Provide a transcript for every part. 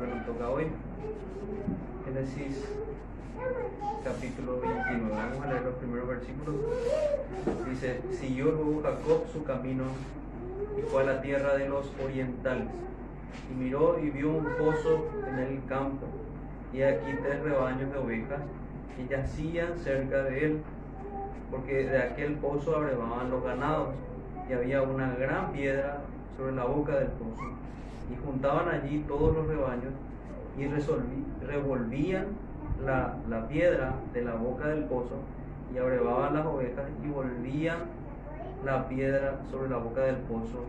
que nos toca hoy. Génesis capítulo 29. Vamos a leer los primeros versículos. Dice, siguió luego Jacob su camino y fue a la tierra de los orientales. Y miró y vio un pozo en el campo, y aquí tres rebaños de ovejas que yacían cerca de él, porque de aquel pozo abrevaban los ganados, y había una gran piedra sobre la boca del pozo. Y juntaban allí todos los rebaños y revolvían la, la piedra de la boca del pozo y abrevaban las ovejas y volvían la piedra sobre la boca del pozo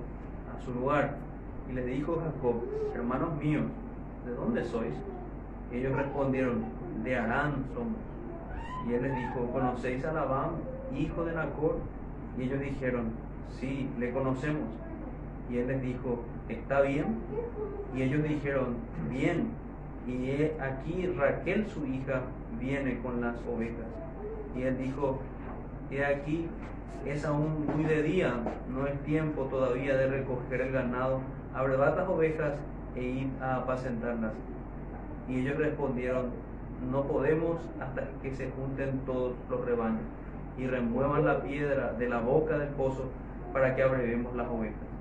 a su lugar. Y le dijo Jacob, hermanos míos, ¿de dónde sois? ellos respondieron, de Arán somos. Y él les dijo, ¿conocéis a Labán, hijo de Nacor? Y ellos dijeron, sí, le conocemos. Y él les dijo, ¿está bien? Y ellos dijeron, bien. Y aquí Raquel, su hija, viene con las ovejas. Y él dijo, he aquí, es aún muy de día, no es tiempo todavía de recoger el ganado, abrevad las ovejas e ir a apacentarlas. Y ellos respondieron, no podemos hasta que se junten todos los rebaños y remuevan la piedra de la boca del pozo para que abrevemos las ovejas.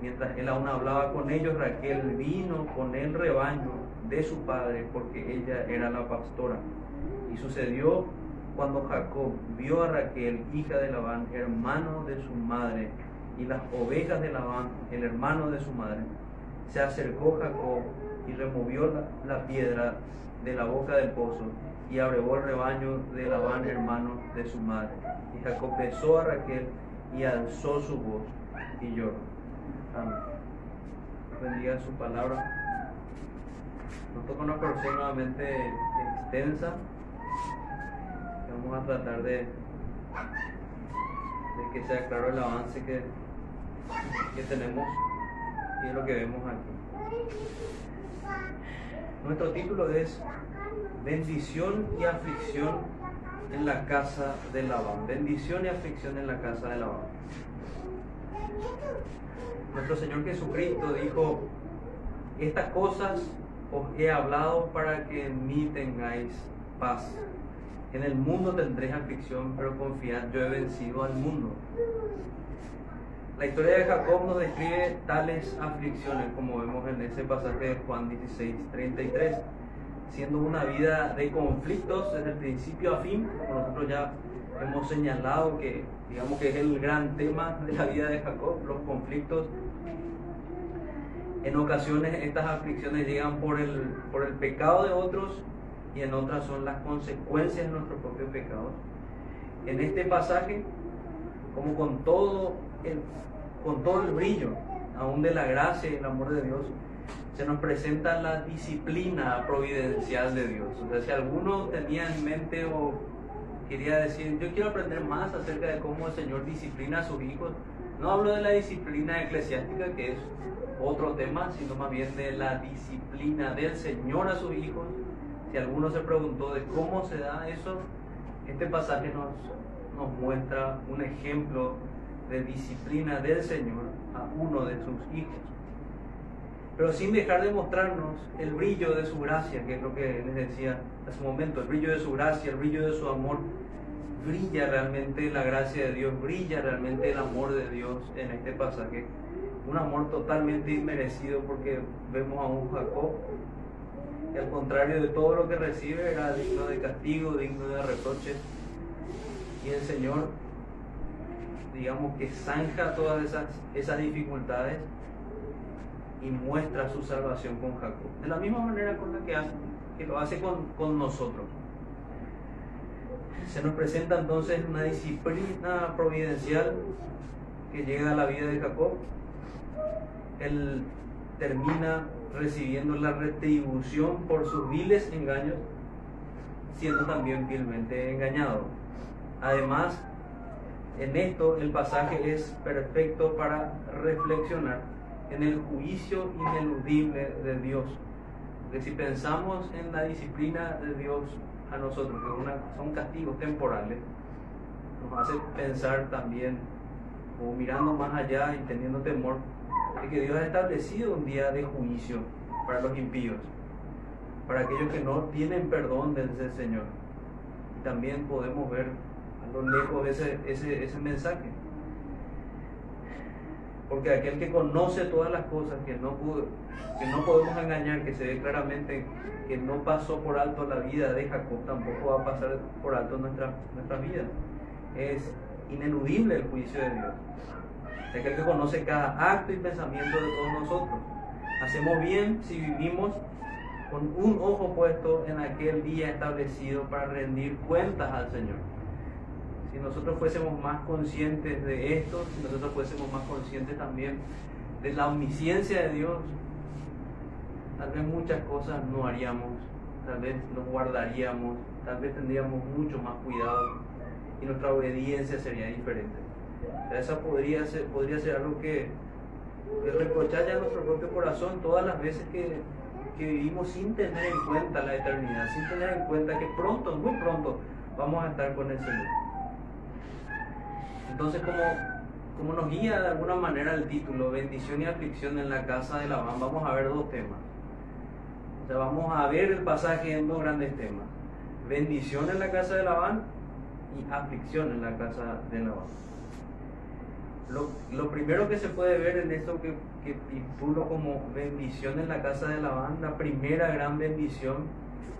Mientras él aún hablaba con ellos, Raquel vino con el rebaño de su padre porque ella era la pastora. Y sucedió cuando Jacob vio a Raquel, hija de Labán, hermano de su madre, y las ovejas de Labán, el hermano de su madre, se acercó Jacob y removió la, piedra de la boca del pozo y abrevó el rebaño de Labán, hermano de su madre. Y Jacob besó a Raquel y alzó su voz y lloró. Amén. Bendiga su palabra. Nos toca una porción nuevamente extensa. Vamos a tratar de, de que sea claro el avance que, que tenemos y es lo que vemos aquí. Nuestro título es Bendición y aflicción en la casa de Labán. Bendición y aflicción en la casa de Labán. Nuestro Señor Jesucristo dijo, estas cosas os he hablado para que en mí tengáis paz. En el mundo tendréis aflicción, pero confiad, yo he vencido al mundo. La historia de Jacob nos describe tales aflicciones como vemos en ese pasaje de Juan 16, 33, siendo una vida de conflictos desde el principio a fin, como nosotros ya hemos señalado que digamos que es el gran tema de la vida de Jacob, los conflictos. En ocasiones estas aflicciones llegan por el, por el pecado de otros y en otras son las consecuencias de nuestros propios pecados. En este pasaje, como con todo el con todo el brillo, aún de la gracia y el amor de Dios, se nos presenta la disciplina providencial de Dios. O sea, si alguno tenía en mente o quería decir, yo quiero aprender más acerca de cómo el Señor disciplina a sus hijos, no hablo de la disciplina eclesiástica, que es otro tema, sino más bien de la disciplina del Señor a sus hijos. Si alguno se preguntó de cómo se da eso, este pasaje nos, nos muestra un ejemplo de disciplina del Señor a uno de sus hijos. Pero sin dejar de mostrarnos el brillo de su gracia, que es lo que les decía hace un momento, el brillo de su gracia, el brillo de su amor. Brilla realmente la gracia de Dios, brilla realmente el amor de Dios en este pasaje. Un amor totalmente inmerecido porque vemos a un Jacob que al contrario de todo lo que recibe era digno de castigo, digno de reproche. Y el Señor digamos que zanja todas esas, esas dificultades y muestra su salvación con Jacob. De la misma manera con la que, hace, que lo hace con, con nosotros. Se nos presenta entonces una disciplina providencial que llega a la vida de Jacob. Él termina recibiendo la retribución por sus viles engaños, siendo también fielmente engañado. Además, en esto el pasaje es perfecto para reflexionar en el juicio ineludible de Dios. Que si pensamos en la disciplina de Dios a nosotros, que son castigos temporales, nos hace pensar también, o mirando más allá y teniendo temor, de que Dios ha establecido un día de juicio para los impíos. para aquellos que no tienen perdón del Señor. Y también podemos ver a lo lejos ese, ese, ese mensaje. Porque aquel que conoce todas las cosas, que no, que no podemos engañar, que se ve claramente que no pasó por alto la vida de Jacob, tampoco va a pasar por alto nuestra, nuestra vida. Es ineludible el juicio de Dios. Aquel que conoce cada acto y pensamiento de todos nosotros. Hacemos bien si vivimos con un ojo puesto en aquel día establecido para rendir cuentas al Señor. Si nosotros fuésemos más conscientes de esto, si nosotros fuésemos más conscientes también de la omnisciencia de Dios, tal vez muchas cosas no haríamos, tal vez nos guardaríamos, tal vez tendríamos mucho más cuidado y nuestra obediencia sería diferente. Esa podría ser, podría ser algo que, que reprochar ya nuestro propio corazón todas las veces que, que vivimos sin tener en cuenta la eternidad, sin tener en cuenta que pronto, muy pronto, vamos a estar con el Señor. Entonces, como, como nos guía de alguna manera el título, bendición y aflicción en la casa de Labán, vamos a ver dos temas. O sea, vamos a ver el pasaje en dos grandes temas. Bendición en la casa de Labán y aflicción en la casa de Labán. Lo, lo, primero que se puede ver en esto que, que como bendición en la casa de Labán, la primera gran bendición,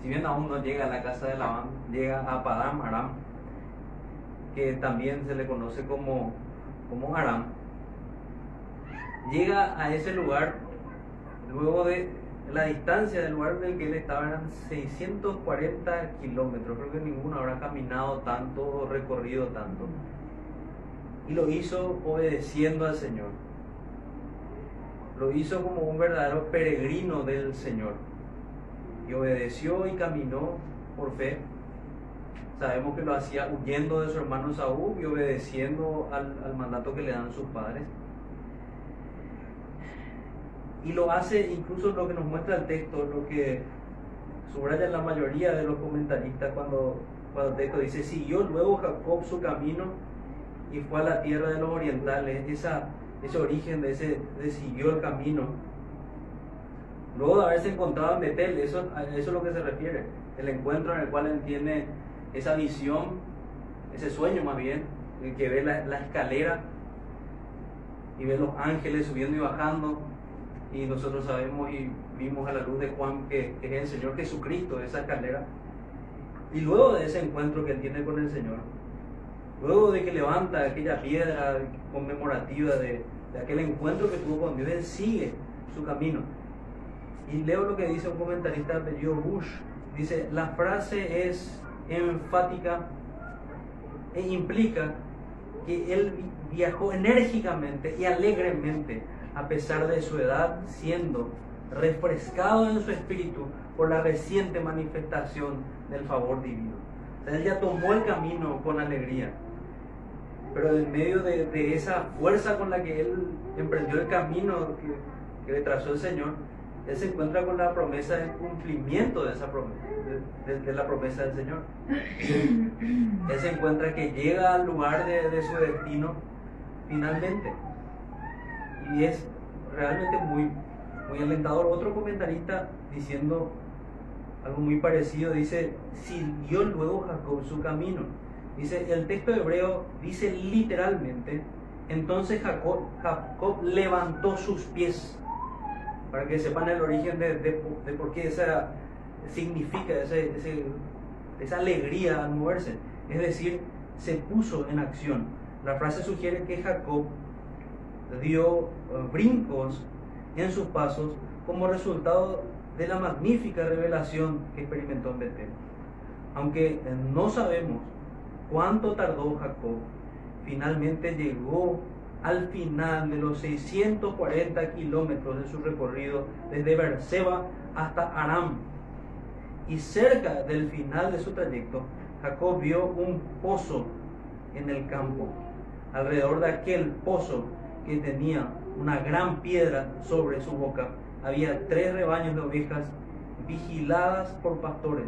si bien aún no llega a la casa de Labán, llega a Padam Aram, que también se le conoce como, como Aram, llega a ese lugar luego de la distancia del lugar en que él estaba eran 640 kilómetros, creo que ninguno habrá caminado tanto o recorrido tanto y lo hizo obedeciendo al Señor. Lo hizo como un verdadero peregrino del Señor. Y obedeció y caminó por fe. Sabemos que lo hacía huyendo de su hermano Saúl y obedeciendo al, al mandato que le dan sus padres. Y lo hace incluso lo que nos muestra el texto, lo que subraya la mayoría de los comentaristas cuando, cuando el texto dice, siguió luego Jacob su camino y fue a la tierra de los orientales, esa, ese origen de ese, de siguió el camino. Luego de haberse encontrado en Betel, eso, eso es lo que se refiere, el encuentro en el cual él tiene esa visión, ese sueño más bien, en que ve la, escalera y ve los ángeles subiendo y bajando, y nosotros sabemos y vimos a la luz de Juan que, es el Señor Jesucristo, esa escalera. Y luego de ese encuentro que tiene con el Señor, Luego de que levanta aquella piedra conmemorativa de, aquel encuentro que tuvo con Dios, él sigue su camino. Y leo lo que dice un comentarista, Joe Bush. Dice, la frase es enfática e implica que él viajó enérgicamente y alegremente a pesar de su edad, siendo refrescado en su espíritu por la reciente manifestación del favor divino. O sea, él ya tomó el camino con alegría pero en medio de, esa fuerza con la que él emprendió el camino que, le trazó el Señor, él se encuentra con la promesa del cumplimiento de esa promesa, de, la promesa del Señor. Él se encuentra que llega al lugar de, su destino finalmente. Y es realmente muy, muy alentador. Otro comentarista diciendo algo muy parecido dice, siguió luego Jacob su camino Dice, el texto hebreo dice literalmente, entonces Jacob, Jacob levantó sus pies, para que sepan el origen de, por qué esa significa ese, esa alegría al moverse. Es decir, se puso en acción. La frase sugiere que Jacob dio eh, brincos en sus pasos como resultado de la magnífica revelación que experimentó en Betel. Aunque eh, no sabemos ¿Cuánto tardó Jacob? Finalmente llegó al final de los 640 kilómetros de su recorrido desde Berseba hasta Aram. Y cerca del final de su trayecto, Jacob vio un pozo en el campo. Alrededor de aquel pozo que tenía una gran piedra sobre su boca, había tres rebaños de ovejas vigiladas por pastores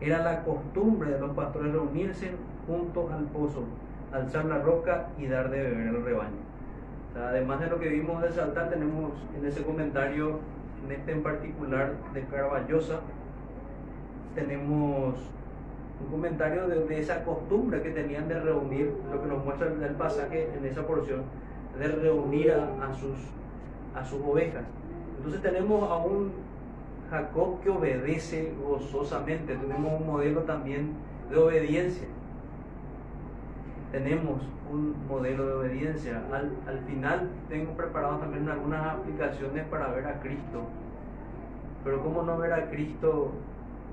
era la costumbre de los pastores reunirse juntos al pozo, alzar la roca y dar de beber al rebaño. además de lo que vimos de saltar, tenemos en ese comentario en este en particular de Carballosa, tenemos un comentario de, esa costumbre que tenían de reunir, lo que nos muestra el pasaje en esa porción, de reunir a, sus, a sus ovejas. Entonces tenemos a un Jacob que obedece gozosamente, tenemos un modelo también de obediencia. Tenemos un modelo de obediencia. Al, al final tengo preparado también algunas aplicaciones para ver a Cristo. Pero ¿cómo no ver a Cristo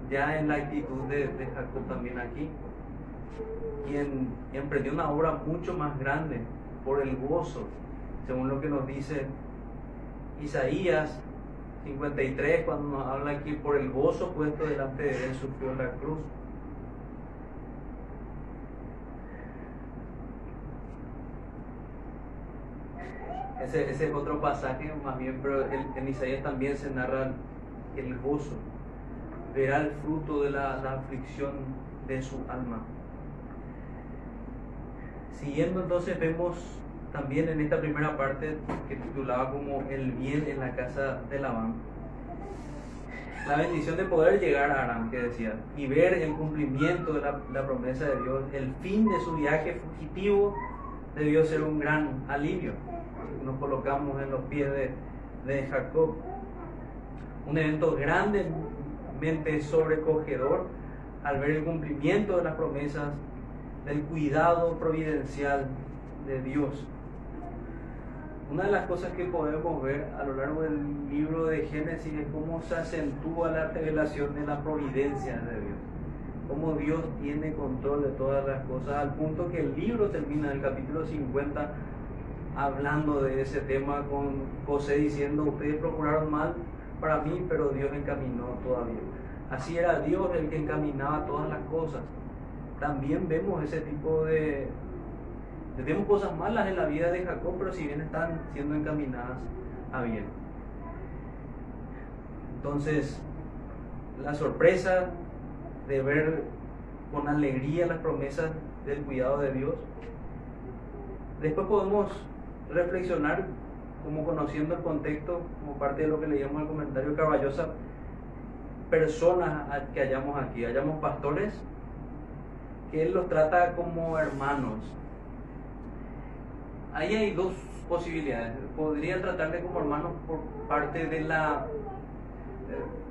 ya en la actitud de, Jacob también aquí, quien emprendió una obra mucho más grande por el gozo, según lo que nos dice Isaías 53, cuando nos habla aquí por el gozo puesto delante de él, sufrió la cruz. Ese, ese, es otro pasaje, más bien, pero en Isaías también se narra el gozo verá el fruto de la, aflicción de su alma. Siguiendo entonces vemos también en esta primera parte que titulaba como el bien en la casa de Labán, la bendición de poder llegar a Aram, que decía, y ver el cumplimiento de la, promesa de Dios, el fin de su viaje fugitivo debió ser un gran alivio. Nos colocamos en los pies de, Jacob. Un evento grande sobrecogedor al ver el cumplimiento de las promesas del cuidado providencial de Dios. Una de las cosas que podemos ver a lo largo del libro de Génesis es cómo se acentúa la revelación de la providencia de Dios. Cómo Dios tiene control de todas las cosas, al punto que el libro termina en el capítulo 50 hablando de ese tema con José diciendo, ustedes procuraron mal para mí, pero Dios encaminó todavía. Así era Dios el que encaminaba todas las cosas. También vemos ese tipo de... Vemos cosas malas en la vida de Jacob, pero si bien están siendo encaminadas a bien. Entonces, la sorpresa de ver con alegría las promesas del cuidado de Dios. Después podemos reflexionar como conociendo el contexto, como parte de lo que leíamos el comentario Caballosa, personas que hallamos aquí, hallamos pastores, que Él los trata como hermanos. Ahí hay dos posibilidades. Podría tratarle como hermanos por parte de la,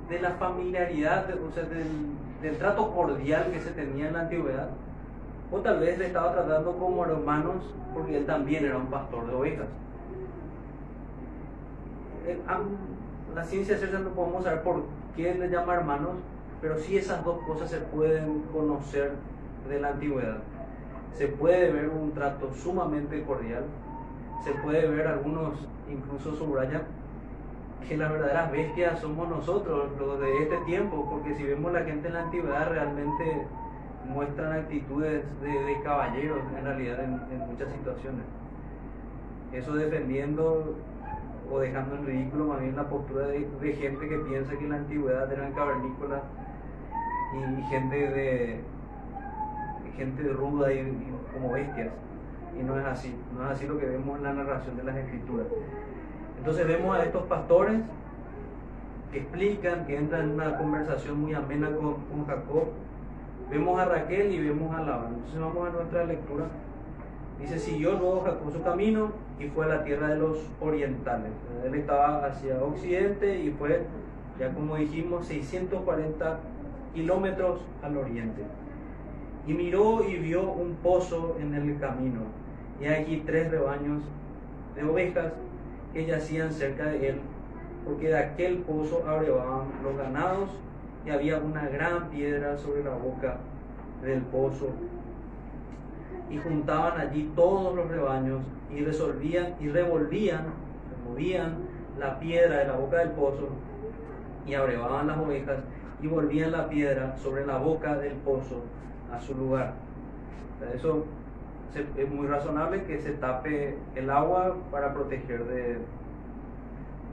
de la familiaridad, o sea, del, del trato cordial que se tenía en la antigüedad. O tal vez le estaba tratando como hermanos porque él también era un pastor de ovejas. Eh, la ciencia cierta no podemos saber por qué le llama hermanos, pero sí esas dos cosas se pueden conocer de la antigüedad. Se puede ver un trato sumamente cordial, se puede ver algunos incluso subrayan que las verdaderas bestias somos nosotros, los de este tiempo, porque si vemos la gente en la antigüedad realmente muestran actitudes de, caballeros en realidad en, muchas situaciones. Eso defendiendo o dejando en ridículo más bien la postura de, gente que piensa que en la antigüedad eran cavernícolas y, gente de gente ruda y, como bestias y no es así, no es así lo que vemos en la narración de las escrituras. Entonces vemos a estos pastores que explican, que entran en una conversación muy amena con, con Jacob. Vemos a Raquel y vemos a Labán. Entonces vamos a nuestra lectura. Dice, siguió luego Jacob su camino y fue a la tierra de los orientales. Él estaba hacia occidente y fue, ya como dijimos, 640 kilómetros al oriente. Y miró y vio un pozo en el camino, y aquí tres rebaños de ovejas que yacían cerca de él, porque de aquel pozo abrevaban los ganados y había una gran piedra sobre la boca del pozo y juntaban allí todos los rebaños y resolvían y revolvían, removían la piedra de la boca del pozo y abrevaban las ovejas y volvían la piedra sobre la boca del pozo a su lugar. Eso es muy razonable que se tape el agua para proteger de,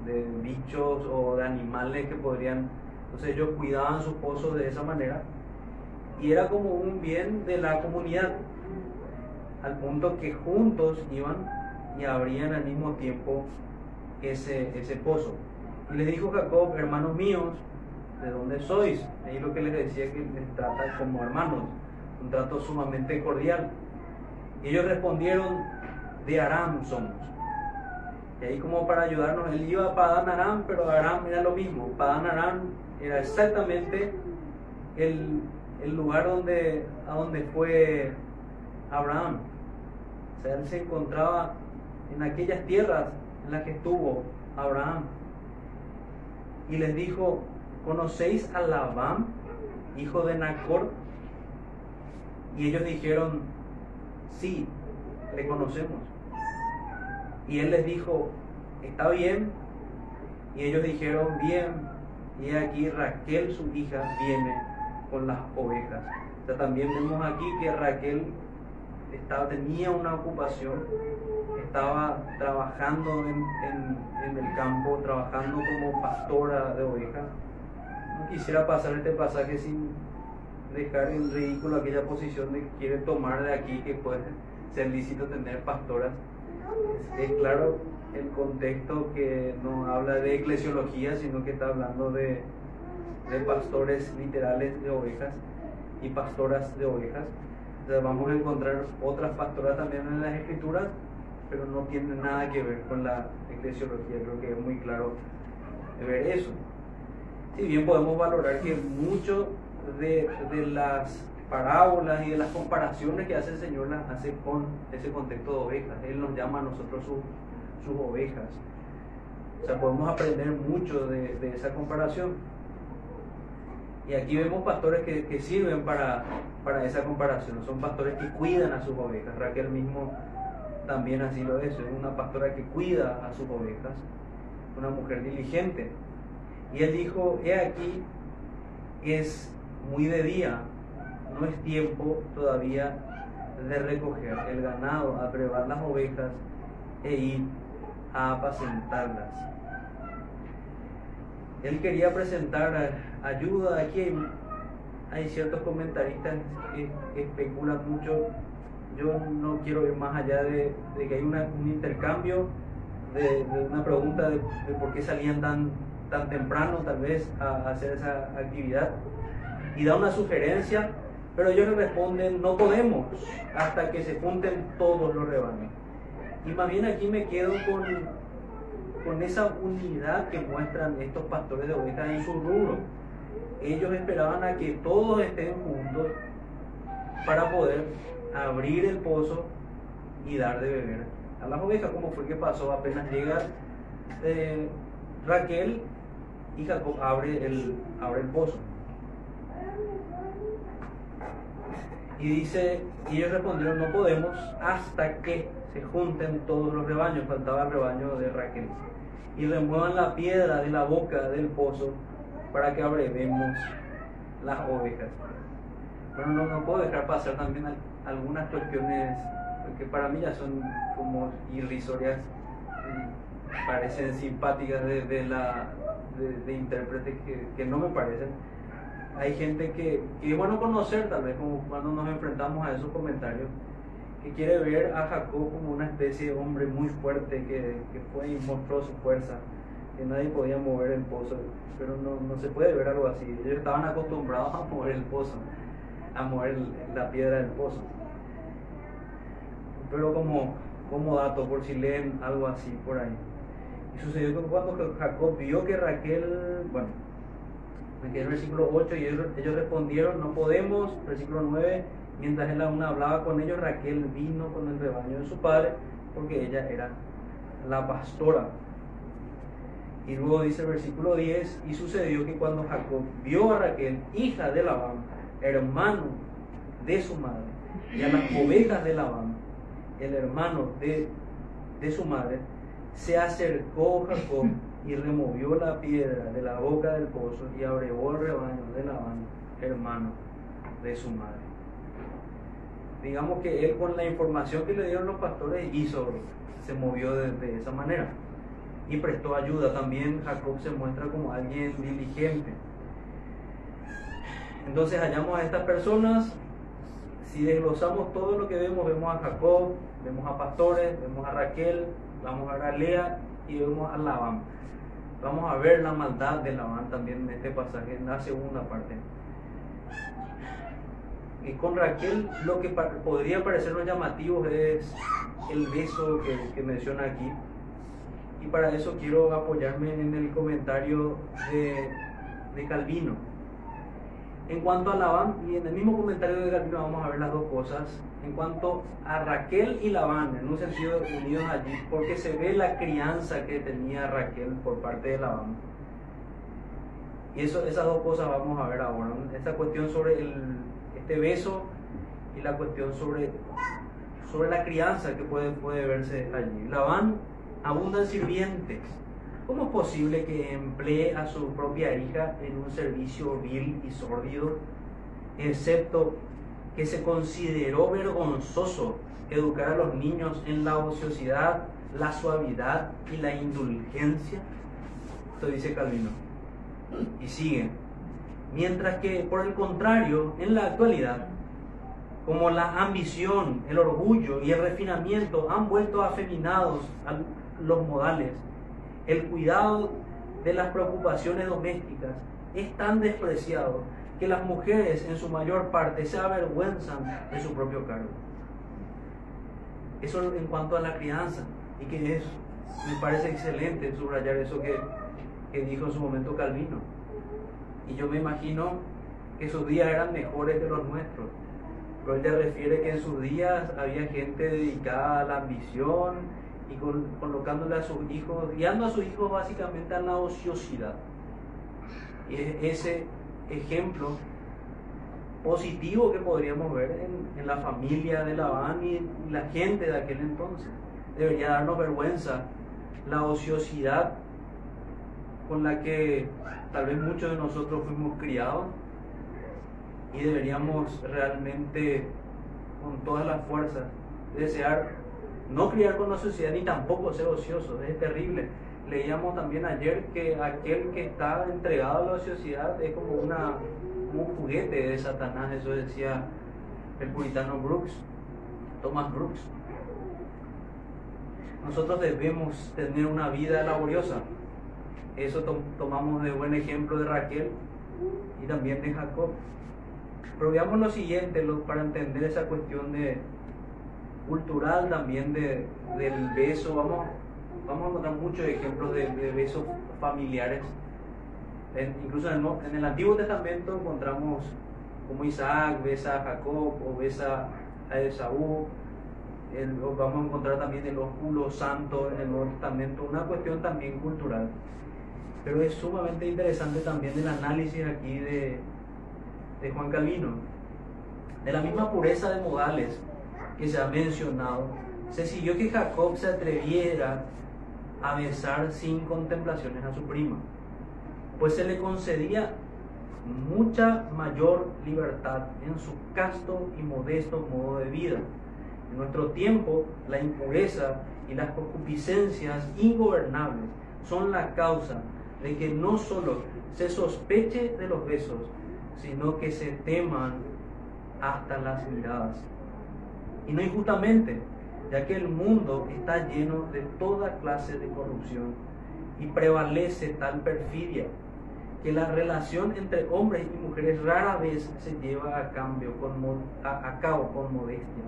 de bichos o de animales que podrían. Entonces ellos cuidaban sus pozos de esa manera y era como un bien de la comunidad al punto que juntos iban y abrían al mismo tiempo ese, ese pozo. Y les dijo Jacob, hermanos míos, ¿de dónde sois? Ahí lo que les decía que les trata como hermanos, un trato sumamente cordial. Ellos respondieron, de Aram somos. Y ahí como para ayudarnos, él iba a Padán Aram, pero Aram era lo mismo. Padán Aram era exactamente el, el lugar donde, a donde fue Abraham. O sea, él se encontraba en aquellas tierras en las que estuvo Abraham. Y les dijo, ¿conocéis a Labán, hijo de Nacor? Y ellos dijeron, sí, le conocemos. Y él les dijo, está bien. Y ellos dijeron, bien. Y aquí Raquel, su hija, viene con las ovejas. O sea, también vemos aquí que Raquel estaba, tenía una ocupación, estaba trabajando en, en, el campo, trabajando como pastora de ovejas. No quisiera pasar este pasaje sin dejar en ridículo aquella posición de que quiere tomar de aquí que puede ser lícito tener pastoras. Es, claro el contexto que no habla de eclesiología, sino que está hablando de, de pastores literales de ovejas y pastoras de ovejas vamos a encontrar otras pastoras también en las escrituras, pero no tienen nada que ver con la eclesiología. Creo que es muy claro ver eso. Si bien podemos valorar que mucho de, las parábolas y de las comparaciones que hace el Señor las hace con ese contexto de ovejas. Él nos llama a nosotros sus, ovejas. O sea, podemos aprender mucho de, de esa comparación. Y aquí vemos pastores que, sirven para, para, esa comparación. Son pastores que cuidan a sus ovejas. Raquel mismo también ha sido eso. Es una pastora que cuida a sus ovejas. Una mujer diligente. Y él dijo, he aquí, es muy de día. No es tiempo todavía de recoger el ganado, a las ovejas e ir a apacentarlas. Él quería presentar ayuda. Aquí hay, ciertos comentaristas que, especulan mucho. Yo no quiero ir más allá de, que hay un intercambio, de, una pregunta de, por qué salían tan, tan temprano tal vez a, hacer esa actividad. Y da una sugerencia, pero ellos le responden, no podemos hasta que se junten todos los rebaños. Y más aquí me quedo con, con esa unidad que muestran estos pastores de ovejas en su rubro ellos esperaban a que todos estén juntos para poder abrir el pozo y dar de beber a las ovejas, como fue que pasó apenas llega eh, Raquel y Jacob abre el, abre el pozo. Y dice, y ellos respondieron, no podemos hasta que se junten todos los rebaños, faltaba el rebaño de Raquel, y remuevan la piedra de la boca del pozo para que abrevemos las ovejas. Bueno, no, no puedo dejar pasar también algunas cuestiones que para mí ya son como irrisorias, parecen simpáticas de, la, de, intérpretes que, no me parecen. Hay gente que, es bueno conocer, tal vez como cuando nos enfrentamos a esos comentarios, que quiere ver a Jacob como una especie de hombre muy fuerte que, que fue y mostró su fuerza que nadie podía mover el pozo, pero no, no, se puede ver algo así. Ellos estaban acostumbrados a mover el pozo, a mover la piedra del pozo. Pero como, como dato, por si leen algo así por ahí. Y sucedió que cuando Jacob vio que Raquel, bueno, me el versículo 8 y ellos, ellos respondieron, no podemos, versículo 9, mientras él aún hablaba con ellos, Raquel vino con el rebaño de su padre, porque ella era la pastora. Y luego dice el versículo 10, y sucedió que cuando Jacob vio a Raquel, hija de Labán, hermano de su madre, y a las ovejas de Labán, el hermano de, de su madre, se acercó Jacob y removió la piedra de la boca del pozo y abrevó el rebaño de Labán, hermano de su madre. Digamos que él con la información que le dieron los pastores hizo, se movió de esa manera y prestó ayuda. También Jacob se muestra como alguien diligente. Entonces hallamos a estas personas, si desglosamos todo lo que vemos, vemos a Jacob, vemos a pastores, vemos a Raquel, vamos a ver a Lea y vemos a Labán. Vamos a ver la maldad de Labán también en este pasaje, en la segunda parte. Y con Raquel lo que podría parecernos llamativo es el beso que, menciona aquí. Y para eso quiero apoyarme en el comentario de, de Calvino. En cuanto a Labán, y en el mismo comentario de Calvino vamos a ver las dos cosas. En cuanto a Raquel y Labán, en un sentido unidos allí, porque se ve la crianza que tenía Raquel por parte de Labán. Y eso, esas dos cosas vamos a ver ahora. Esta cuestión sobre este beso y la cuestión sobre, sobre la crianza que puede, puede verse allí. Labán abundan sirvientes. ¿Cómo es posible que emplee a su propia hija en un servicio vil y sórdido, excepto que se consideró vergonzoso educar a los niños en la ociosidad, la suavidad y la indulgencia? Esto dice Calvino. Y sigue. Mientras que, por el contrario, en la actualidad, como la ambición, el orgullo y el refinamiento han vuelto afeminados los modales, el cuidado de las preocupaciones domésticas es tan despreciado que las mujeres en su mayor parte se avergüenzan de su propio cargo. Eso en cuanto a la crianza, y que es, me parece excelente subrayar eso que, que dijo en su momento Calvino. Y yo me imagino que sus días eran mejores que los nuestros. Pero él te refiere que en sus días había gente dedicada a la ambición, y colocándole a sus hijos, guiando a sus hijos básicamente a la ociosidad. Y ese ejemplo positivo que podríamos ver en, la familia de Labán y la gente de aquel entonces. Debería darnos vergüenza la ociosidad con la que tal vez muchos de nosotros fuimos criados y deberíamos realmente con todas las fuerzas desear no criar con la sociedad ni tampoco ser ocioso, es terrible. Leíamos también ayer que aquel que está entregado a la ociosidad es como una, un juguete de Satanás, eso decía el puritano Brooks, Thomas Brooks. Nosotros debemos tener una vida laboriosa. Eso tomamos de buen ejemplo de Raquel y también de Jacob. Pero veamos lo siguiente para entender esa cuestión de, cultural también de, del beso. Vamos, vamos a encontrar muchos ejemplos de, besos familiares. incluso en el, en el, Antiguo Testamento encontramos como Isaac besa a Jacob o besa a Esaú. vamos a encontrar también el ósculo santo en el Nuevo Testamento, una cuestión también cultural. Pero es sumamente interesante también el análisis aquí de, de Juan Calvino. De la misma pureza de modales que se ha mencionado, se siguió que Jacob se atreviera a besar sin contemplaciones a su prima, pues se le concedía mucha mayor libertad en su casto y modesto modo de vida. En nuestro tiempo, la impureza y las concupiscencias ingobernables son la causa de que no solo se sospeche de los besos, sino que se teman hasta las miradas y no injustamente, ya que el mundo está lleno de toda clase de corrupción y prevalece tal perfidia que la relación entre hombres y mujeres rara vez se lleva a, cambio con, a, cabo con modestia.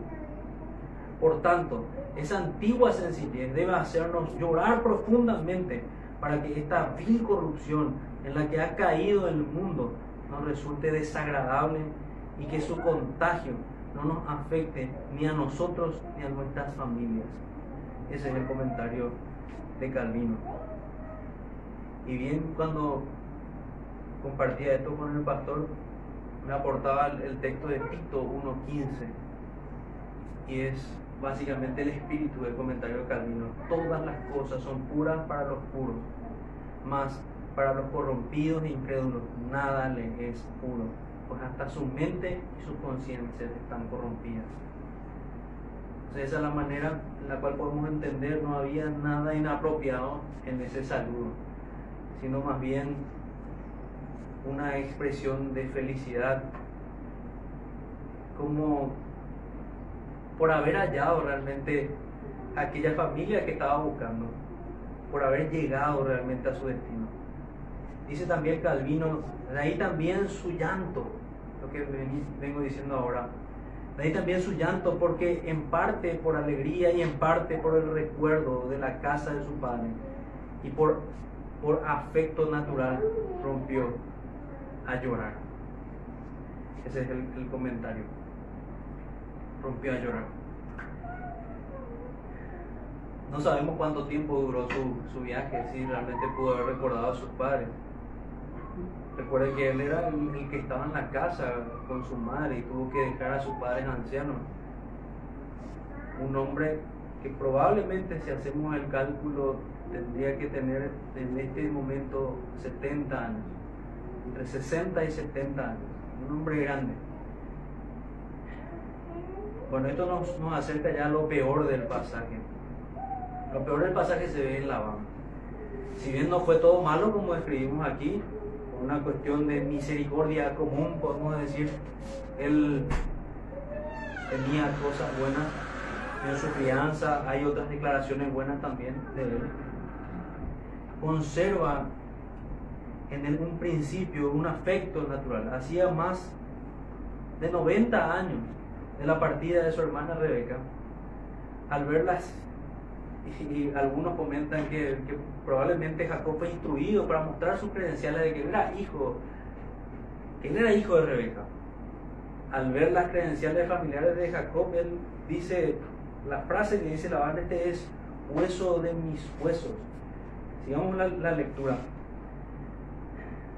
Por tanto, esa antigua sencillez debe hacernos llorar profundamente para que esta vil corrupción en la que ha caído el mundo nos resulte desagradable y que su contagio no nos afecte ni a nosotros ni a nuestras familias. Ese es el comentario de Calvino. Y bien, cuando compartía esto con el pastor, me aportaba el texto de Tito 1.15 y es básicamente el espíritu del comentario de Calvino. Todas las cosas son puras para los puros, mas para los corrompidos e incrédulos nada les es puro pues hasta su mente y su conciencia están corrompidas. Esa es la manera en la cual podemos entender, no había nada inapropiado en ese saludo, sino más bien una expresión de felicidad, como por haber hallado realmente aquella familia que estaba buscando. por haber llegado realmente a su destino. Dice también Calvino, de ahí también su llanto, que vengo diciendo ahora, de ahí también su llanto, porque en parte por alegría y en parte por el recuerdo de la casa de su padre y por, por afecto natural rompió a llorar. Ese es el, comentario. Rompió a llorar. No sabemos cuánto tiempo duró su, su viaje, si realmente pudo haber recordado a sus padres. Recuerden que él era el, que estaba en la casa con su madre y tuvo que dejar a sus padres ancianos. Un hombre que probablemente si hacemos el cálculo tendría que tener en este momento 70 años, entre 60 y 70 años, un hombre grande. Bueno, esto nos, nos acerca ya a lo peor del pasaje. Lo peor del pasaje se ve en Labán. Si bien no fue todo malo como escribimos aquí, una cuestión de misericordia común, podemos decir, él tenía cosas buenas en su crianza, hay otras declaraciones buenas también de él. Conserva en él un principio, un afecto natural. Hacía más de 90 años de la partida de su hermana Rebeca, al verlas y, algunos comentan que, probablemente Jacob fue instruido para mostrar sus credenciales de que era hijo, que era hijo de Rebeca. Al ver las credenciales familiares de Jacob, él dice, la frase que dice la este es hueso de mis huesos. Sigamos la, la lectura.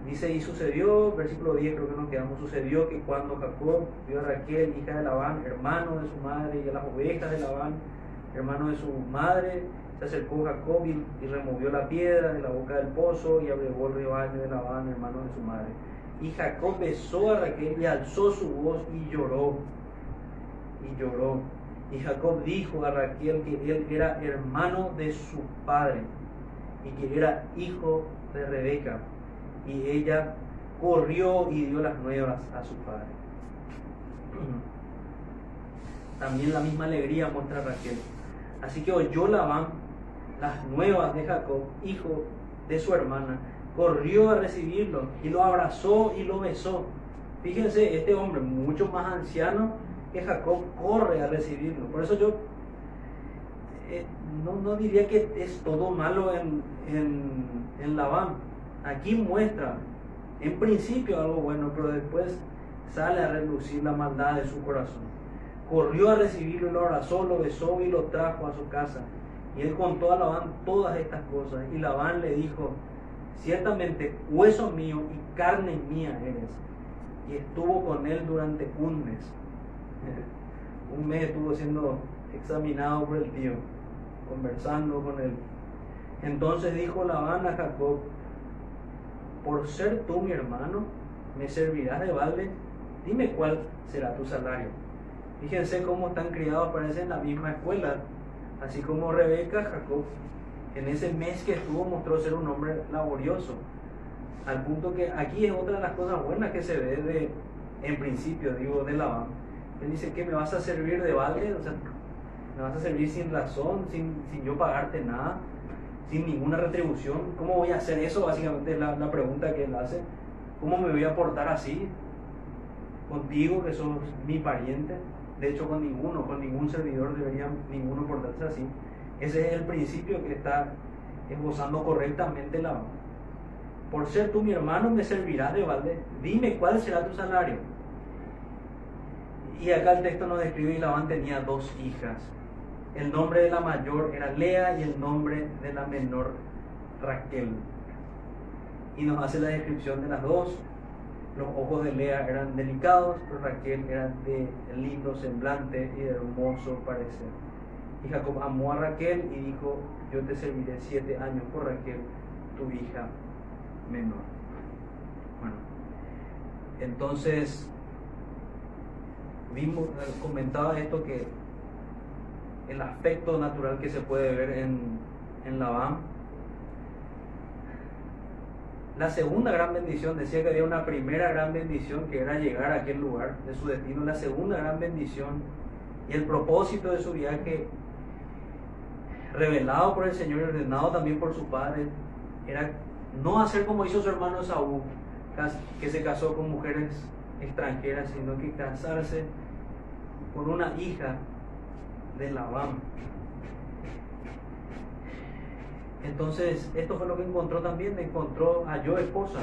Dice, y sucedió, versículo 10 creo que nos quedamos, sucedió que cuando Jacob vio a Raquel, hija de Labán, hermano de su madre, y a las ovejas de Labán, hermano de su madre, se acercó Jacob y, removió la piedra de la boca del pozo y abrió el rebaño de Labán, hermano de su madre. Y Jacob besó a Raquel y alzó su voz y lloró. Y lloró. Y Jacob dijo a Raquel que él era hermano de su padre y que era hijo de Rebeca. Y ella corrió y dio las nuevas a su padre. También la misma alegría muestra Raquel. Así que oyó Labán las nuevas de Jacob, hijo de su hermana, corrió a recibirlo y lo abrazó y lo besó. Fíjense, este hombre mucho más anciano que Jacob corre a recibirlo. Por eso yo eh, no, diría que es todo malo en, en, en Labán. Aquí muestra en principio algo bueno, pero después sale a relucir la maldad de su corazón corrió a recibirlo y lo abrazó, lo besó y lo trajo a su casa. Y él contó a Labán todas estas cosas. Y Labán le dijo, ciertamente hueso mío y carne mía eres. Y estuvo con él durante un mes. un mes estuvo siendo examinado por el tío, conversando con él. Entonces dijo Labán a Jacob, por ser tú mi hermano, me servirás de balde, dime cuál será tu salario. Fíjense cómo están criados, parece en la misma escuela. Así como Rebeca, Jacob, en ese mes que estuvo, mostró ser un hombre laborioso. Al punto que aquí es otra de las cosas buenas que se ve de, en principio, digo, de Labán. Él dice que me vas a servir de balde, o sea, me vas a servir sin razón, sin, sin yo pagarte nada, sin ninguna retribución. ¿Cómo voy a hacer eso? Básicamente es la, la pregunta que él hace. ¿Cómo me voy a portar así? Contigo, que sos mi pariente. De hecho, con ninguno, con ningún servidor debería ninguno portarse así. Ese es el principio que está esbozando correctamente la Por ser tú mi hermano, me servirás de balde. Dime cuál será tu salario. Y acá el texto nos describe que Labán tenía dos hijas. El nombre de la mayor era Lea y el nombre de la menor Raquel. Y nos hace la descripción de las dos. Los ojos de Lea eran delicados, pero Raquel era de lindo semblante y hermoso parecer. Y Jacob amó a Raquel y dijo, yo te serviré siete años por Raquel, tu hija menor. Bueno, entonces vimos, comentaba esto que el aspecto natural que se puede ver en, en Labán la segunda gran bendición, decía que había una primera gran bendición que era llegar a aquel lugar de su destino. La segunda gran bendición y el propósito de su viaje revelado por el Señor y ordenado también por su padre, era no hacer como hizo su hermano Saúl, que se casó con mujeres extranjeras, sino que casarse con una hija de Labán. Entonces, esto fue lo que encontró también, encontró, halló esposa.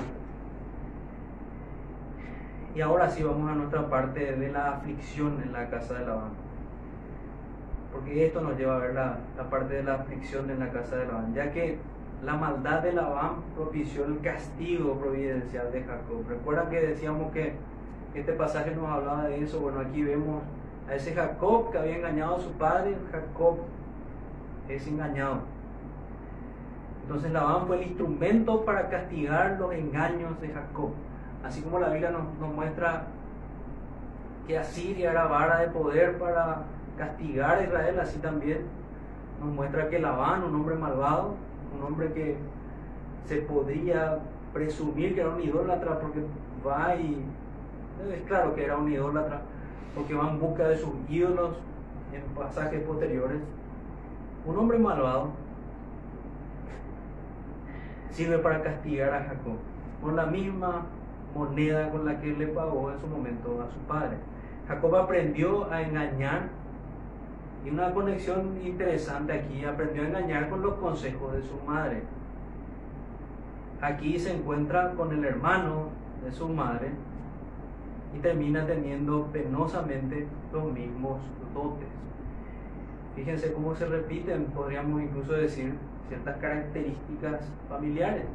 Y ahora sí vamos a nuestra parte de la aflicción en la casa de Labán. Porque esto nos lleva a ver la, la parte de la aflicción en la casa de Labán, ya que la maldad de Labán propició el castigo providencial de Jacob. Recuerdan que decíamos que este pasaje nos hablaba de eso. Bueno, aquí vemos a ese Jacob que había engañado a su padre. Jacob es engañado. Entonces Labán fue el instrumento para castigar los engaños de Jacob. Así como la Biblia nos, muestra que Asiria era vara de poder para castigar a Israel, así también nos muestra que Labán, un hombre malvado, un hombre que se podría presumir que era un idólatra porque va y es claro que era un idólatra porque va en busca de sus ídolos en pasajes posteriores. Un hombre malvado sirve para castigar a Jacob con la misma moneda con la que le pagó en su momento a su padre. Jacob aprendió a engañar y una conexión interesante aquí, aprendió a engañar con los consejos de su madre. Aquí se encuentra con el hermano de su madre y termina teniendo penosamente los mismos dotes. Fíjense cómo se repiten, podríamos incluso decir, ciertas características familiares.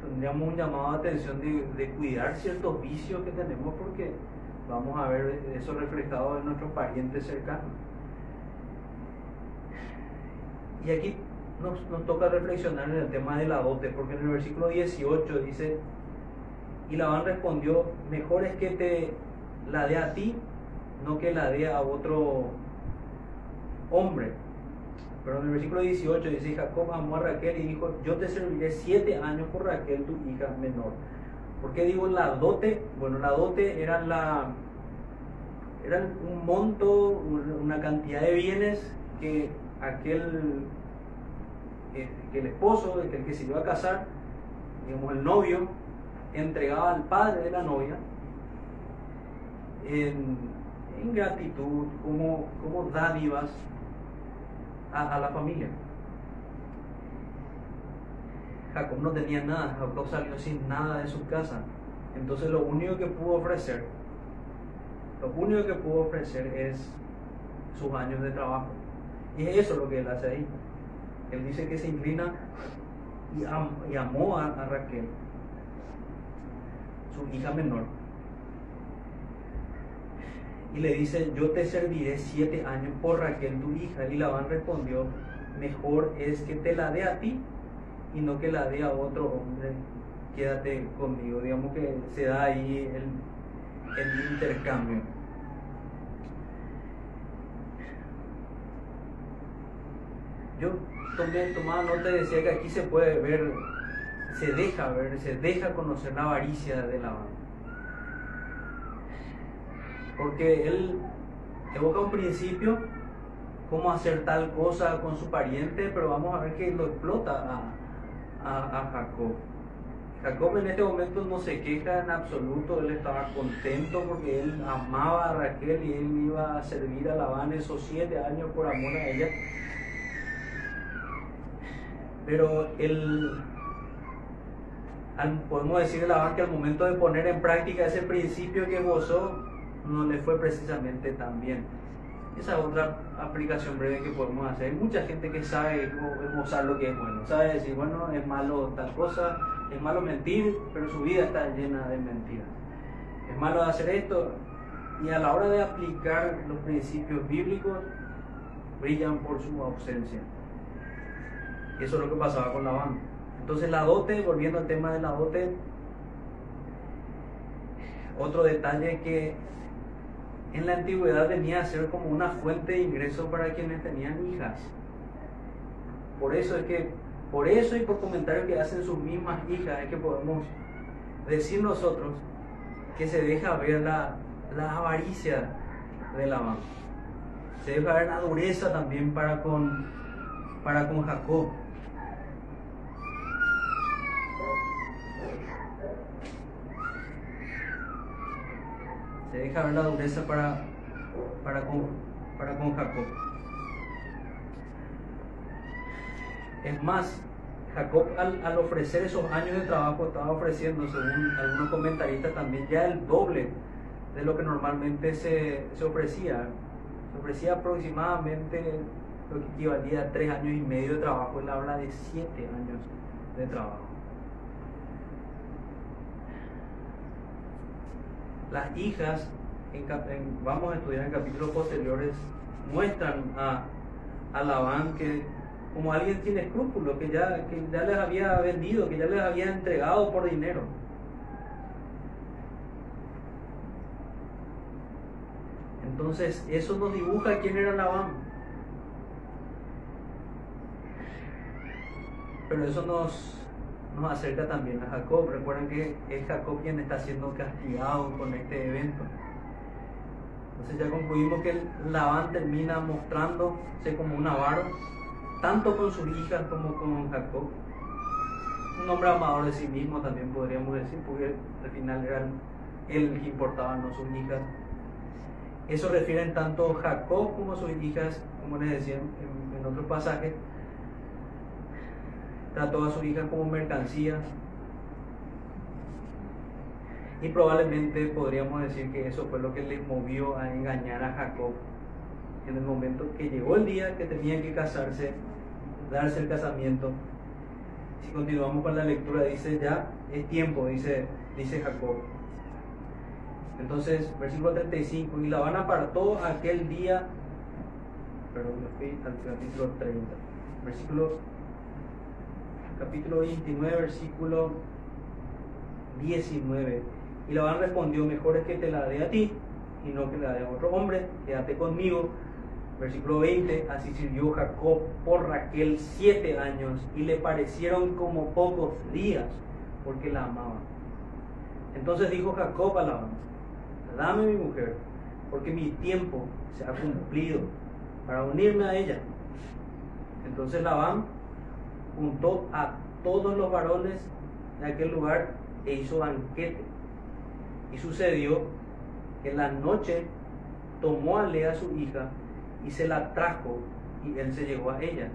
tendríamos un llamado de atención de, cuidar ciertos vicios que tenemos porque vamos a ver eso reflejado en nuestros parientes cercanos. Y aquí nos, toca reflexionar en el tema de la dote, porque en el versículo 18 dice, y Labán respondió, mejor es que te la dé a ti, no que la dé a otro hombre. Pero en el versículo 18 dice, Jacob amó a Raquel y dijo, yo te serviré siete años por Raquel, tu hija menor. ¿Por qué digo la dote? Bueno, la dote era la era un monto, una cantidad de bienes que aquel que el esposo, el que se iba a casar, digamos el novio, entregaba al padre de la novia en, gratitud, como, como dádivas a, a, la familia. Jacob no tenía nada, Jacob salió sin nada de su casa. Entonces lo único que pudo ofrecer, lo único que pudo ofrecer es sus años de trabajo. Y eso es lo que él hace ahí. Él dice que se inclina y, amó a, Raquel, su hija menor. Y le dice, yo te serviré siete años por Raquel, tu hija. Y Labán respondió, mejor es que te la dé a ti y no que la dé a otro hombre. Quédate conmigo. Digamos que se da ahí el, el intercambio. Yo tomé, tomaba nota y decía que aquí se puede ver, se deja ver, se deja conocer la avaricia de la banda. Porque él evoca un principio, cómo hacer tal cosa con su pariente, pero vamos a ver que lo explota a, Jacob. Jacob en este momento no se queja en absoluto, él estaba contento porque él amaba a Raquel y él iba a servir a Labán esos siete años por amor a ella. Pero el, podemos decir la que al momento de poner en práctica ese principio que gozó, no le fue precisamente tan bien. Esa es otra aplicación breve que podemos hacer. Hay mucha gente que sabe gozar lo que es bueno. Sabe decir, bueno, es malo tal cosa, es malo mentir, pero su vida está llena de mentiras. Es malo hacer esto. Y a la hora de aplicar los principios bíblicos, brillan por su ausencia. Eso es lo que pasaba con la banda. Entonces la dote, volviendo al tema de la dote, otro detalle que en la antigüedad venía a ser como una fuente de ingreso para quienes tenían hijas. Por eso es que, por eso y por comentarios que hacen sus mismas hijas, es que podemos decir nosotros que se deja ver la, la avaricia de la banda. Se deja ver la dureza también para con para con Jacob. Deja ver la dureza para, para, con, para con Jacob. Es más, Jacob al, al, ofrecer esos años de trabajo estaba ofreciendo, según algunos comentaristas, también ya el doble de lo que normalmente se, se ofrecía. Se ofrecía aproximadamente lo que equivalía a tres años y medio de trabajo. Él habla de siete años de trabajo. Las hijas, en, vamos a estudiar en capítulos posteriores, muestran a, a Labán que como alguien sin escrúpulos, que ya, que ya les había vendido, que ya les había entregado por dinero. Entonces, eso nos dibuja quién era Labán. Pero eso nos, nos acerca también a Jacob. Recuerden que es Jacob quien está siendo castigado con este evento. Entonces ya concluimos que Labán termina mostrándose como un avaro, tanto con sus hijas como con Jacob. Un hombre amador de sí mismo también podríamos decir, porque al final era él que importaba, no sus hijas. Eso refieren tanto Jacob como sus hijas, como les decía en, en otros pasajes, trató a su hija como mercancía. Y probablemente podríamos decir que eso fue lo que le movió a engañar a Jacob en el momento que llegó el día que tenía que casarse, darse el casamiento. Si continuamos con la lectura, dice ya es tiempo, dice, dice Jacob. Entonces, versículo 35, y Labán apartó aquel día, perdón, me fui al capítulo 30, versículo capítulo 29, versículo 19. Y Labán respondió, mejor es que te la dé a ti y no que la dé a otro hombre, quédate conmigo. Versículo 20, así sirvió Jacob por Raquel siete años y le parecieron como pocos días porque la amaba. Entonces dijo Jacob a Labán, dame mi mujer, porque mi tiempo se ha cumplido para unirme a ella. Entonces Labán juntó a todos los varones de aquel lugar e hizo banquete. Y sucedió que en la noche tomó a Lea su hija y se la trajo y él se llegó a ella.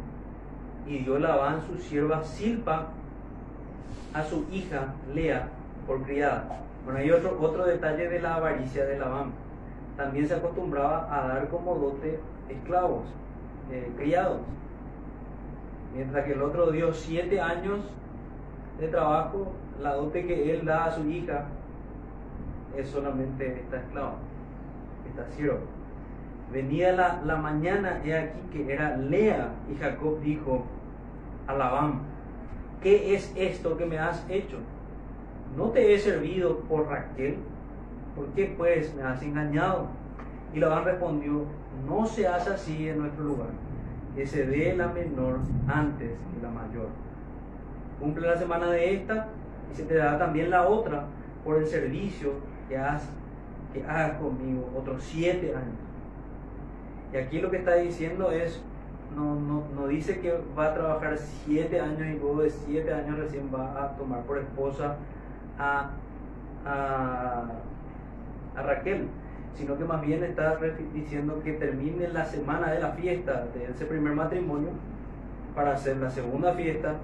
Y dio Labán su sierva Silpa a su hija Lea por criada. Bueno, hay otro, otro detalle de la avaricia de Labán. También se acostumbraba a dar como dote esclavos, eh, criados. Mientras que el otro dio siete años de trabajo, la dote que él da a su hija es solamente esta esclava, esta sierva. Venía la, la mañana, he aquí que era Lea, y Jacob dijo a Labán, ¿qué es esto que me has hecho? ¿No te he servido por Raquel? ¿Por qué pues me has engañado? Y Labán respondió, no se hace así en nuestro lugar que se dé la menor antes que la mayor. Cumple la semana de esta y se te da también la otra por el servicio que, has, hagas conmigo, otros siete años. Y aquí lo que está diciendo es, no, no, no dice que va a trabajar siete años y luego de siete años recién va a tomar por esposa a, a Raquel sino que más bien está diciendo que termine la semana de la fiesta de ese primer matrimonio para hacer la segunda fiesta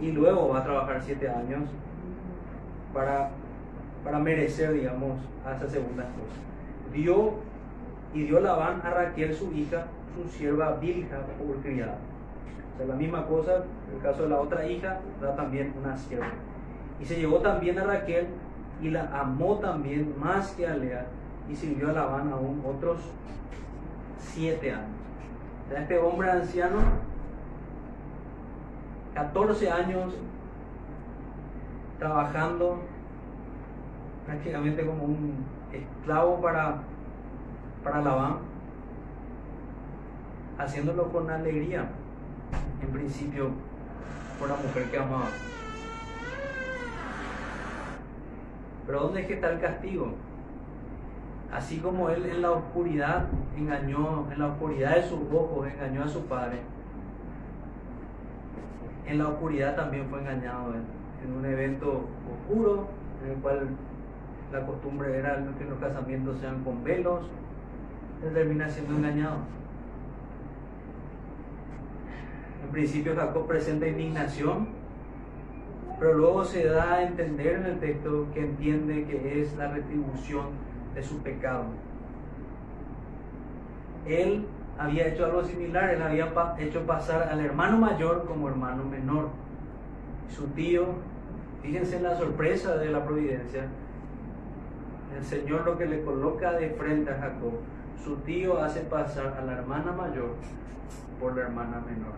y luego va a trabajar siete años para, para merecer, digamos, a esa segunda esposa. Dio y dio Labán a Raquel, su hija, su sierva Bilja por criada. O sea, la misma cosa, en el caso de la otra hija, da también una sierva. Y se llevó también a Raquel y la amó también más que a Lea y sirvió a Labán aún otros siete años. Este hombre anciano, 14 años trabajando prácticamente como un esclavo para, para Labán, haciéndolo con alegría, en principio, por la mujer que amaba. Pero ¿dónde es que está el castigo? Así como él en la oscuridad engañó, en la oscuridad de sus ojos engañó a su padre, en la oscuridad también fue engañado él, en un evento oscuro en el cual la costumbre era que los casamientos sean con velos, él termina siendo engañado. En principio Jacob presenta indignación, pero luego se da a entender en el texto que entiende que es la retribución de su pecado. Él había hecho algo similar, él había hecho pasar al hermano mayor como hermano menor. Su tío, fíjense la sorpresa de la providencia, el Señor lo que le coloca de frente a Jacob, su tío hace pasar a la hermana mayor por la hermana menor.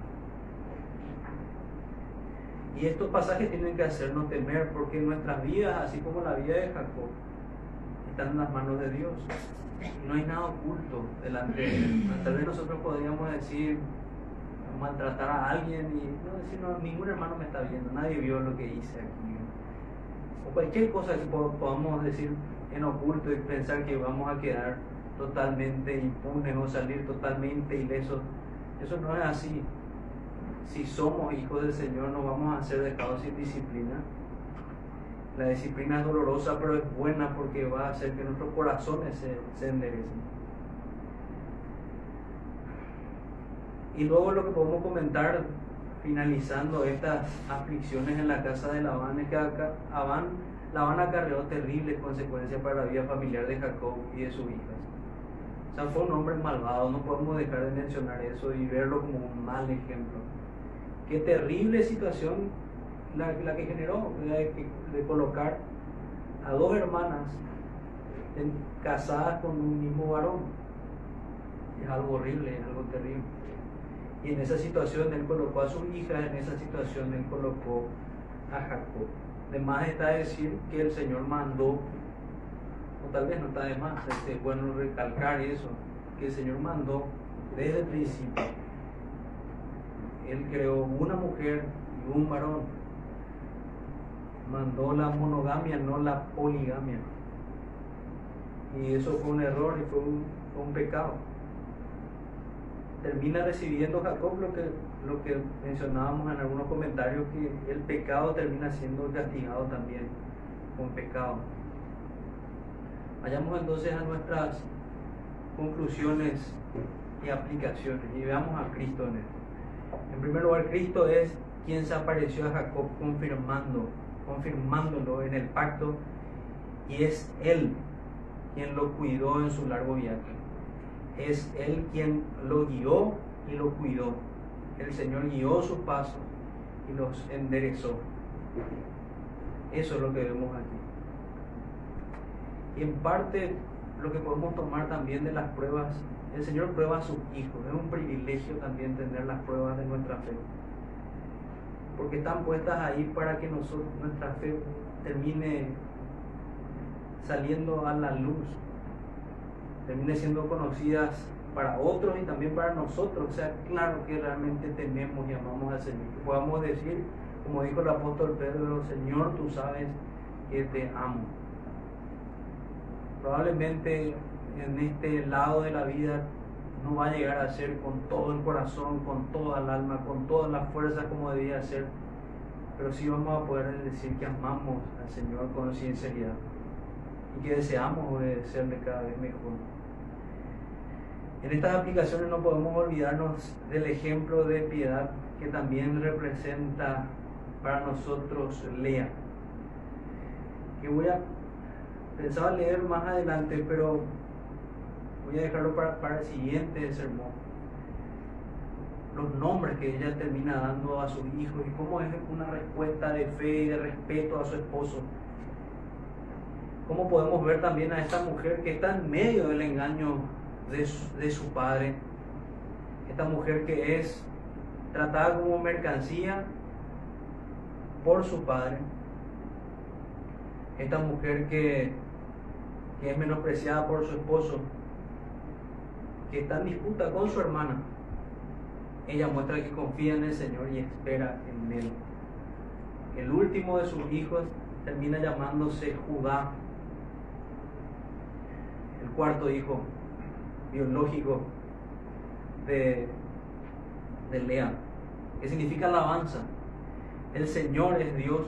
Y estos pasajes tienen que hacernos temer porque nuestras vidas, así como la vida de Jacob, están en las manos de Dios. No hay nada oculto delante de él. Tal vez nosotros podríamos decir, maltratar a alguien y no decir, no, ningún hermano me está viendo, nadie vio lo que hice aquí. O cualquier cosa que podamos decir en oculto y pensar que vamos a quedar totalmente impunes o salir totalmente ilesos. Eso no es así. Si somos hijos del Señor, no vamos a ser dejados sin disciplina. La disciplina es dolorosa, pero es buena porque va a hacer que nuestros corazones se, se enderecen. Y luego lo que podemos comentar finalizando estas aflicciones en la casa de Labán es que Labán, Labán acarreó terribles consecuencias para la vida familiar de Jacob y de sus hijas. O sea, fue un hombre malvado, no podemos dejar de mencionar eso y verlo como un mal ejemplo. Qué terrible situación la, que generó, de, de, colocar a dos hermanas casadas con un mismo varón. Es algo horrible, es algo terrible. Y en esa situación él colocó a su hija, en esa situación él colocó a Jacob. Además está decir que el Señor mandó, o tal vez no está de más, es bueno recalcar eso, que el Señor mandó desde el principio. Él creó una mujer y un varón. Mandó la monogamia, no la poligamia. Y eso fue un error y fue un, pecado termina recibiendo Jacob lo que, lo que mencionábamos en algunos comentarios, que el pecado termina siendo castigado también con pecado. Vayamos entonces a nuestras conclusiones y aplicaciones y veamos a Cristo en esto. En primer lugar, Cristo es quien se apareció a Jacob confirmando, confirmándolo en el pacto y es Él quien lo cuidó en su largo viaje es Él quien lo guió y lo cuidó. El Señor guió sus pasos y los enderezó. Eso es lo que vemos aquí. Y en parte lo que podemos tomar también de las pruebas, el Señor prueba a sus hijos. Es un privilegio también tener las pruebas de nuestra fe. Porque están puestas ahí para que nosotros, nuestra fe termine saliendo a la luz termine siendo conocidas para otros y también para nosotros. O sea, claro que realmente tememos y amamos al Señor. Que podamos decir, como dijo el apóstol Pedro, Señor, tú sabes que te amo. Probablemente en este lado de la vida no va a llegar a ser con todo el corazón, con toda el alma, con toda la fuerza como debía ser, pero sí vamos a poder decir que amamos al Señor con sinceridad y que deseamos obedecerle cada vez mejor. En estas aplicaciones no podemos olvidarnos del ejemplo de piedad que también representa para nosotros Lea. Que voy a pensaba leer más adelante, pero voy a dejarlo para, para el siguiente sermón. Los nombres que ella termina dando a sus hijos y cómo es una respuesta de fe y de respeto a su esposo. Cómo podemos ver también a esta mujer que está en medio del engaño de su, de su padre, esta mujer que es tratada como mercancía por su padre, esta mujer que, que es menospreciada por su esposo, que está en disputa con su hermana, ella muestra que confía en el Señor y espera en Él. El último de sus hijos termina llamándose Judá, el cuarto hijo biológico de, de Lea, que significa alabanza. el Señor es Dios,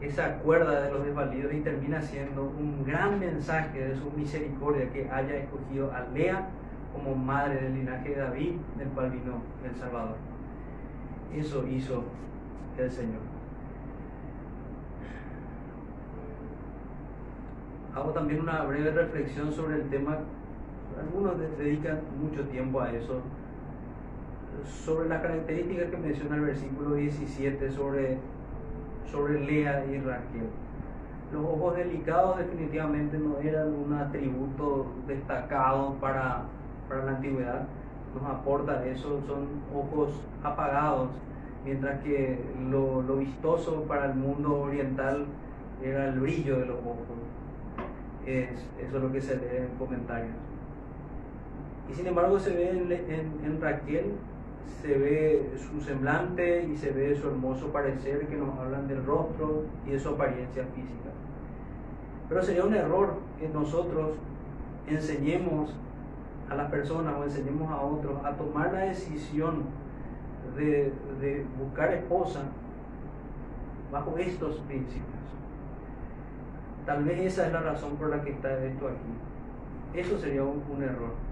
esa cuerda de los desvalidos y termina siendo un gran mensaje de su misericordia que haya escogido a Lea como madre del linaje de David, del cual vino el Salvador. Eso hizo el Señor. Hago también una breve reflexión sobre el tema, algunos dedican mucho tiempo a eso, sobre las características que menciona el versículo 17 sobre, sobre Lea y Raquel. Los ojos delicados definitivamente no eran un atributo destacado para, para la antigüedad, nos aporta eso, son ojos apagados, mientras que lo, lo vistoso para el mundo oriental era el brillo de los ojos. Es, eso es lo que se lee en comentarios. Y sin embargo se ve en, en, en Raquel se ve su semblante y se ve su hermoso parecer que nos hablan del rostro y de su apariencia física. Pero sería un error que nosotros enseñemos a las personas o enseñemos a otros a tomar la decisión de, de buscar esposa bajo estos principios. Tal vez esa es la razón por la que está esto aquí. Eso sería un, un error.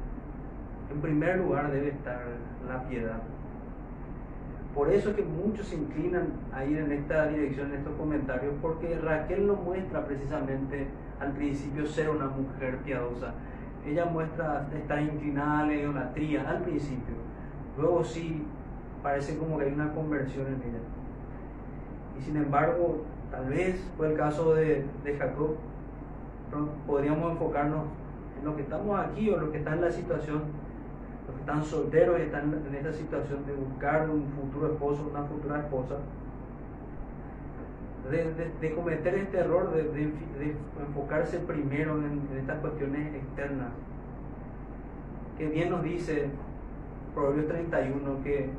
En primer lugar debe estar la piedad. Por eso es que muchos se inclinan a ir en esta dirección, en estos comentarios, porque Raquel no muestra precisamente al principio ser una mujer piadosa. Ella muestra estar inclinada a la idolatría al principio. Luego sí parece como que hay una conversión en ella. Y sin embargo, tal vez fue el caso de, Jacob. Podríamos enfocarnos en lo que estamos aquí o lo que está en la situación los que están solteros y están en esta situación de buscar un futuro esposo, una futura esposa, de, cometer este error de, enfocarse primero en, estas cuestiones externas. Que bien nos dice Proverbios 31 que,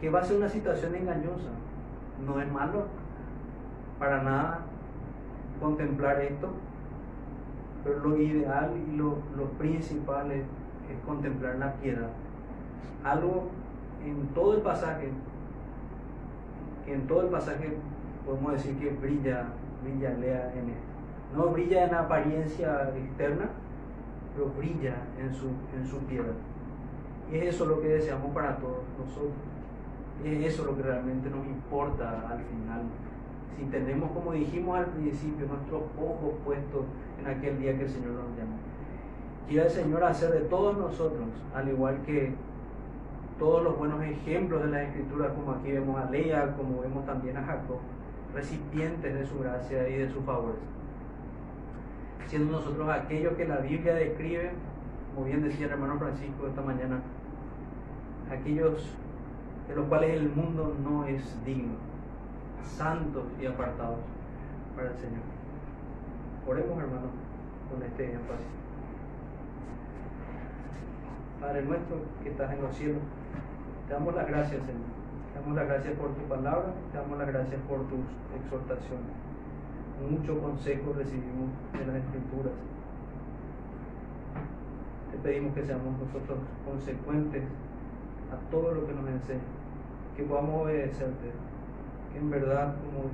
que va a ser una situación engañosa. No es malo para nada contemplar esto, pero lo ideal y lo, lo principal es es contemplar la piedad. Algo en todo el pasaje, que en todo el pasaje podemos decir que brilla, brilla Lea en esto. No brilla en apariencia externa, pero brilla en su, en su piedad. Y es eso lo que deseamos para todos nosotros. Es eso lo que realmente nos importa al final. Si tenemos, como dijimos al principio, nuestros ojos puestos en aquel día que el Señor nos llamó. Quiere el Señor hacer de todos nosotros, al igual que todos los buenos ejemplos de la Escritura, como aquí vemos a Lea, como vemos también a Jacob, recipientes de su gracia y de sus favores. Siendo nosotros aquellos que la Biblia describe, como bien decía el hermano Francisco esta mañana, aquellos de los cuales el mundo no es digno, santos y apartados para el Señor. Oremos, hermano, con este énfasis. Padre nuestro que estás en los cielos, te damos las gracias, Señor. Te damos las gracias por tu palabra, te damos las gracias por tus exhortaciones. Mucho consejo recibimos de las Escrituras. Te pedimos que seamos nosotros consecuentes a todo lo que nos enseña, que podamos obedecerte, que en verdad, como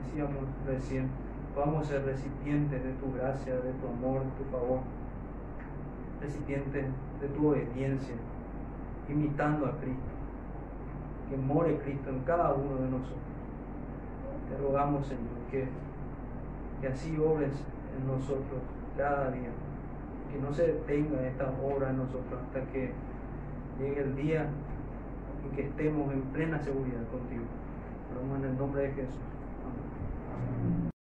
decíamos recién, podamos ser recipientes de tu gracia, de tu amor, de tu favor recipiente de tu obediencia, imitando a Cristo. Que more Cristo en cada uno de nosotros. Te rogamos, Señor, que, que así obres en nosotros cada día. Que no se detenga esta obra en nosotros hasta que llegue el día en que estemos en plena seguridad contigo. Oramos en el nombre de Jesús. Amén.